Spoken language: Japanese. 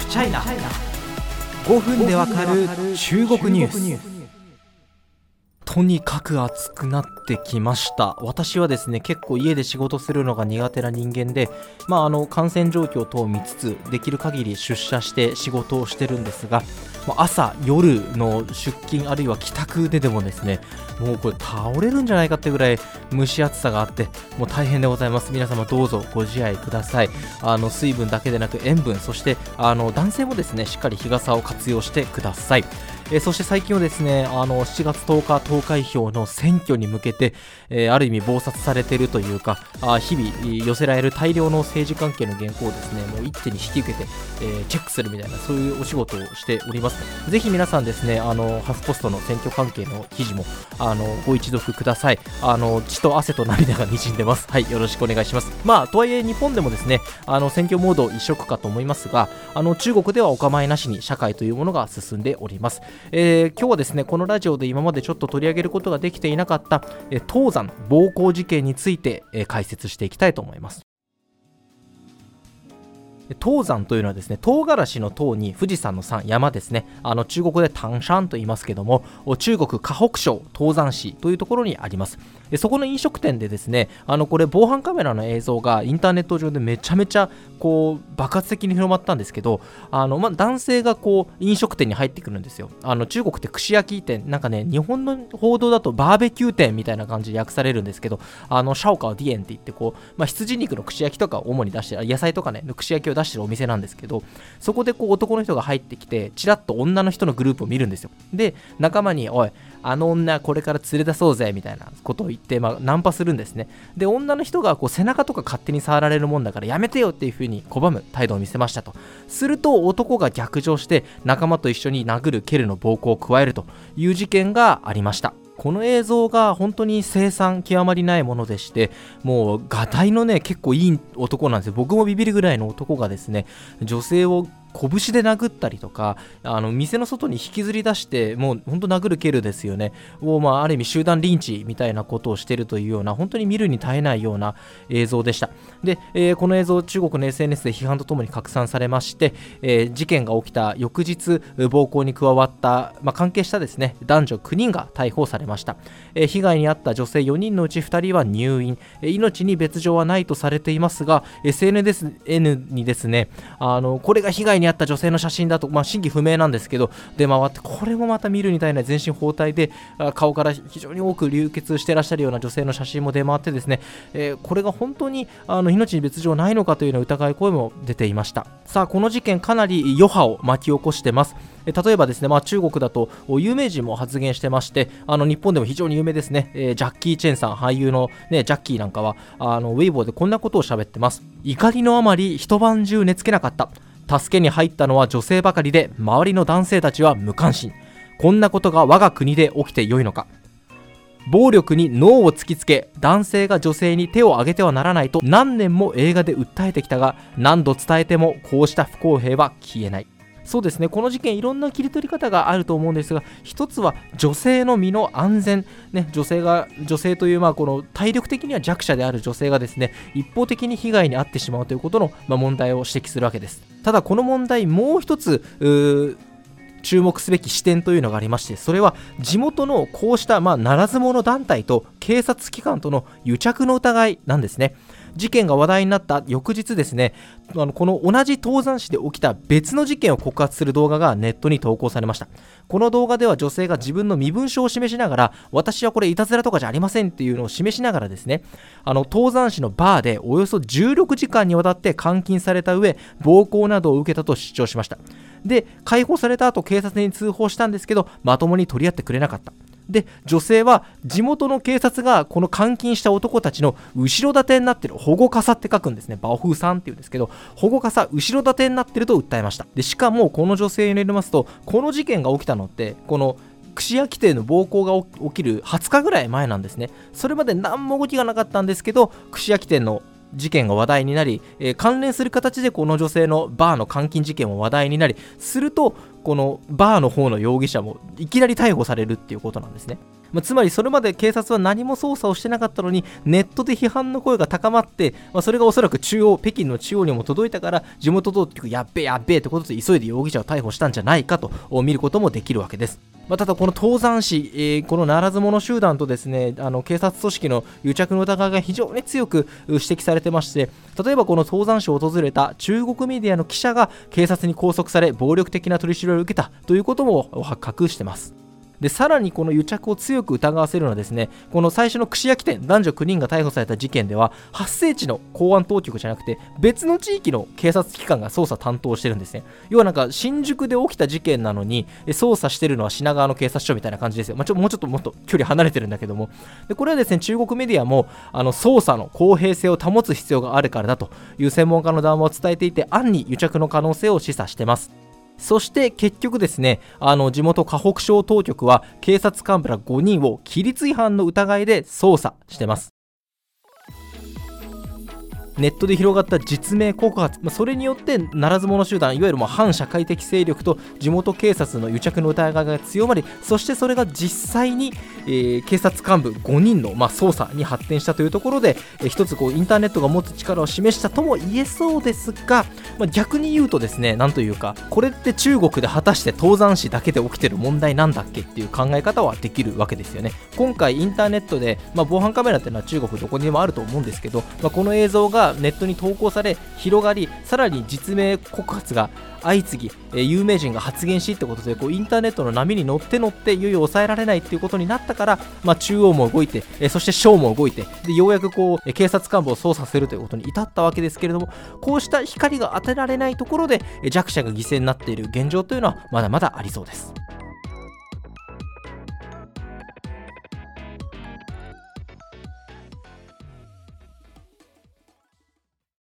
フチャイナ5分でわかる中国ニュース。とにかく暑くなってきました。私はですね結構家で仕事するのが苦手な人間で、まあ、あの感染状況等を見つつできる限り出社して仕事をしてるんですが朝夜の出勤あるいは帰宅ででもですねもうこれ倒れるんじゃないかってぐらい蒸し暑さがあってもう大変でございます。皆様どうぞご自愛ください。あの水分だけでなく塩分そしてあの男性もですねしっかり日傘を活用してください。えー、そして最近はですねあの7月10日投開票の選挙に向けて、えー、ある意味忙殺されているというかあ日々寄せられる大量の政治関係の原稿をですねもう一手に引き受けて、えー、チェックするみたいなそういうお仕事をしております。ぜひ皆さんですねあのハフポストの選挙関係の記事もあのご一読ください。あの血と汗と涙が滲んでます。はいよろしくお願いします。まあとはいえ日本でもですねあの選挙モード一色かと思いますがあの中国ではお構いなしに社会というものが進んでおります。えー、今日はですねこのラジオで今までちょっと取り上げることができていなかった、えー、東山暴行事件について、えー、解説していきたいと思います。東山というのはですね唐辛子の唐に富士山の山山ですね。あの中国で丹山と言いますけども中国河北省東山市というところにあります。そこの飲食店でですねあのこれ防犯カメラの映像がインターネット上でめちゃめちゃこう爆発的に広まったんですけどあの、まあ、男性がこう飲食店に入ってくるんですよ。あの中国って串焼き店なんかね日本の報道だとバーベキュー店みたいな感じで訳されるんですけどあのシャオカオディエンって言ってこう、まあ、羊肉の串焼きとかを主に出して野菜とかね串焼きを出してるお店なんですけどそこでこう男の人が入ってきてちらっと女の人のグループを見るんですよ。で仲間に「おいあの女これから連れ出そうぜみたいなことを言って、まあ、ナンパするんですね。で女の人がこう背中とか勝手に触られるもんだからやめてよっていう風に拒む態度を見せましたと。すると男が逆上して仲間と一緒に殴る蹴るの暴行を加えるという事件がありました。この映像が本当に生産極まりないものでしてもうがたいのね結構いい男なんですよ。僕もビビるぐらいの男がですね女性を拳で殴ったりとかあの店の外に引きずり出してもう本当殴る蹴るですよね。を、まあ、ある意味集団リンチみたいなことをしているというような本当に見るに耐えないような映像でした。で、えー、この映像中国の SNS で批判とともに拡散されまして、えー、事件が起きた翌日暴行に加わった、まあ、関係したですね男女9人が逮捕されました、えー、被害に遭った女性4人のうち2人は入院、え命に別状はないとされていますが SNS にですねあのこれが被害に遭った女性の写真だと、まあ、真偽不明なんですけど出回ってこれもまた見るに耐えな全身包帯で顔から非常に多く流血してらっしゃるような女性の写真も出回ってですね、えー、これが本当にあの命に別状ないのかというような疑い声も出ていました。さあこの事件かなり余波を巻き起こしてます。例えばですね、まあ、中国だと有名人も発言してましてあの日本でも非常に有名ですね、えー、ジャッキー・チェンさん俳優の、ね、ジャッキーなんかはあのウェイボーでこんなことを喋ってます。怒りのあまり一晩中寝つけなかった。助けに入ったのは女性ばかりで周りの男性たちは無関心。こんなことが我が国で起きてよいのか。暴力に脳を突きつけ男性が女性に手を挙げてはならないと何年も映画で訴えてきたが何度伝えてもこうした不公平は消えない。そうですね。この事件いろんな切り取り方があると思うんですが一つは女性の身の安全、ね、女性が女性というまあこの体力的には弱者である女性がですね一方的に被害に遭ってしまうということの、ま、問題を指摘するわけです。ただこの問題もう一つ注目すべき視点というのがありましてそれは地元のこうしたまあならず者団体と警察機関との癒着の疑いなんですね。事件が話題になった翌日ですねあのこの同じ東山市で起きた別の事件を告発する動画がネットに投稿されました。この動画では女性が自分の身分証を示しながら私はこれいたずらとかじゃありませんっていうのを示しながらですねあの東山市のバーでおよそ16時間にわたって監禁された上暴行などを受けたと主張しました。で解放された後警察に通報したんですけどまともに取り合ってくれなかった。で女性は地元の警察がこの監禁した男たちの後ろ盾になってる保護傘って書くんですね。バオフーさんっていうんですけど保護傘後ろ盾になってると訴えました。でしかもこの女性によりますとこの事件が起きたのってこの串焼き店の暴行が起きる20日ぐらい前なんですね。それまで何も動きがなかったんですけど串焼き店の事件が話題になり、えー、関連する形でこの女性のバーの監禁事件も話題になりするとこのバーの方の容疑者もいきなり逮捕されるっていうことなんですね。まあ、つまりそれまで警察は何も捜査をしてなかったのにネットで批判の声が高まって、まあ、それがおそらく中央北京の中央にも届いたから地元当局やっべえやっべえってことで急いで容疑者を逮捕したんじゃないかと見ることもできるわけです。まあ、ただ、この登山市、えー、このならず者集団とですねあの警察組織の癒着の疑いが非常に強く指摘されてまして例えばこの登山市を訪れた中国メディアの記者が警察に拘束され暴力的な取り調べを受けたということも発覚してます。でさらにこの癒着を強く疑わせるのはですねこの最初の串焼き店男女9人が逮捕された事件では発生地の公安当局じゃなくて別の地域の警察機関が捜査担当してるんですね。要はなんか新宿で起きた事件なのに捜査してるのは品川の警察署みたいな感じですよ、まあ、ちょもうちょっともっと距離離れてるんだけども。でこれはですね中国メディアもあの捜査の公平性を保つ必要があるからだという専門家の談話を伝えていて暗に癒着の可能性を示唆してます。そして結局ですね、あの地元河北省当局は警察幹部ら5人を規律違反の疑いで捜査してます。ネットで広がった実名告発、まあ、それによってならず者集団いわゆるもう反社会的勢力と地元警察の癒着の疑いが強まりそしてそれが実際に、えー、警察幹部5人の、まあ、捜査に発展したというところで、えー、一つこうインターネットが持つ力を示したとも言えそうですが、まあ、逆に言うとですねなんというかこれって中国で果たして登山市だけで起きてる問題なんだっけ？っていう考え方はできるわけですよね。今回インターネットで、まあ、防犯カメラっていうのは中国どこにでもあると思うんですけど、まあ、この映像がネットに投稿され広がりさらに実名告発が相次ぎ、えー、有名人が発言しってことでこうインターネットの波に乗って乗っていよいよ抑えられないっていうことになったから、まあ、中央も動いて、えー、そして省も動いてでようやくこう警察幹部を捜査するということに至ったわけですけれどもこうした光が当てられないところで弱者が犠牲になっている現状というのはまだまだありそうです。